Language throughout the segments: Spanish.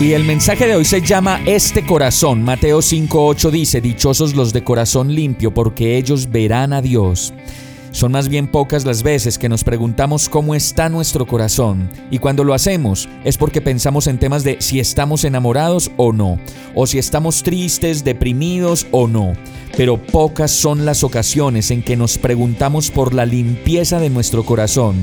Y el mensaje de hoy se llama Este corazón. Mateo 5.8 dice, Dichosos los de corazón limpio, porque ellos verán a Dios. Son más bien pocas las veces que nos preguntamos cómo está nuestro corazón y cuando lo hacemos es porque pensamos en temas de si estamos enamorados o no, o si estamos tristes, deprimidos o no. Pero pocas son las ocasiones en que nos preguntamos por la limpieza de nuestro corazón.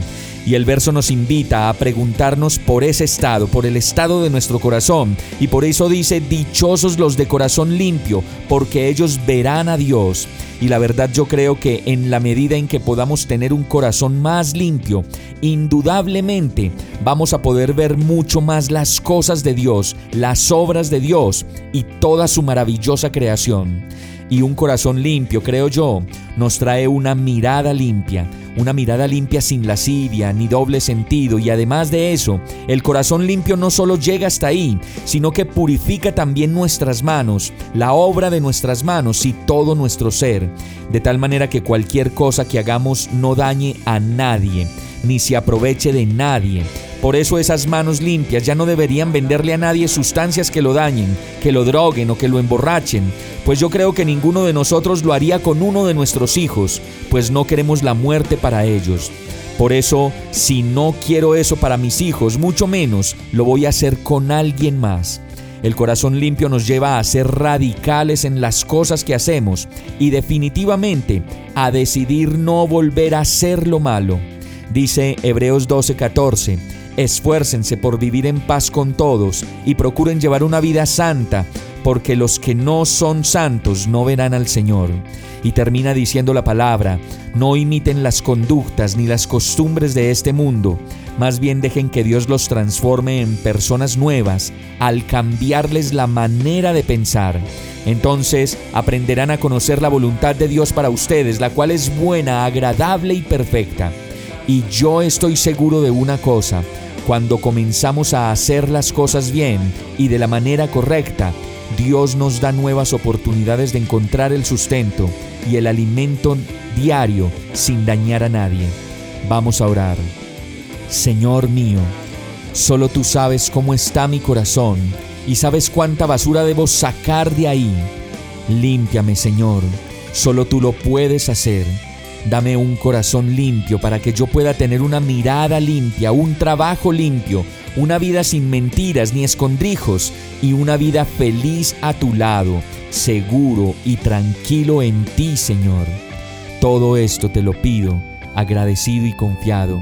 Y el verso nos invita a preguntarnos por ese estado, por el estado de nuestro corazón. Y por eso dice, dichosos los de corazón limpio, porque ellos verán a Dios. Y la verdad yo creo que en la medida en que podamos tener un corazón más limpio, indudablemente vamos a poder ver mucho más las cosas de Dios, las obras de Dios y toda su maravillosa creación. Y un corazón limpio, creo yo, nos trae una mirada limpia, una mirada limpia sin lascivia ni doble sentido. Y además de eso, el corazón limpio no solo llega hasta ahí, sino que purifica también nuestras manos, la obra de nuestras manos y todo nuestro ser, de tal manera que cualquier cosa que hagamos no dañe a nadie, ni se aproveche de nadie por eso esas manos limpias ya no deberían venderle a nadie sustancias que lo dañen, que lo droguen o que lo emborrachen, pues yo creo que ninguno de nosotros lo haría con uno de nuestros hijos, pues no queremos la muerte para ellos. Por eso, si no quiero eso para mis hijos, mucho menos lo voy a hacer con alguien más. El corazón limpio nos lleva a ser radicales en las cosas que hacemos y definitivamente a decidir no volver a hacer lo malo. Dice Hebreos 12:14, Esfuércense por vivir en paz con todos y procuren llevar una vida santa, porque los que no son santos no verán al Señor. Y termina diciendo la palabra, no imiten las conductas ni las costumbres de este mundo, más bien dejen que Dios los transforme en personas nuevas al cambiarles la manera de pensar. Entonces aprenderán a conocer la voluntad de Dios para ustedes, la cual es buena, agradable y perfecta. Y yo estoy seguro de una cosa, cuando comenzamos a hacer las cosas bien y de la manera correcta, Dios nos da nuevas oportunidades de encontrar el sustento y el alimento diario sin dañar a nadie. Vamos a orar. Señor mío, solo tú sabes cómo está mi corazón y sabes cuánta basura debo sacar de ahí. Límpiame, Señor, solo tú lo puedes hacer. Dame un corazón limpio para que yo pueda tener una mirada limpia, un trabajo limpio, una vida sin mentiras ni escondrijos y una vida feliz a tu lado, seguro y tranquilo en ti, Señor. Todo esto te lo pido, agradecido y confiado,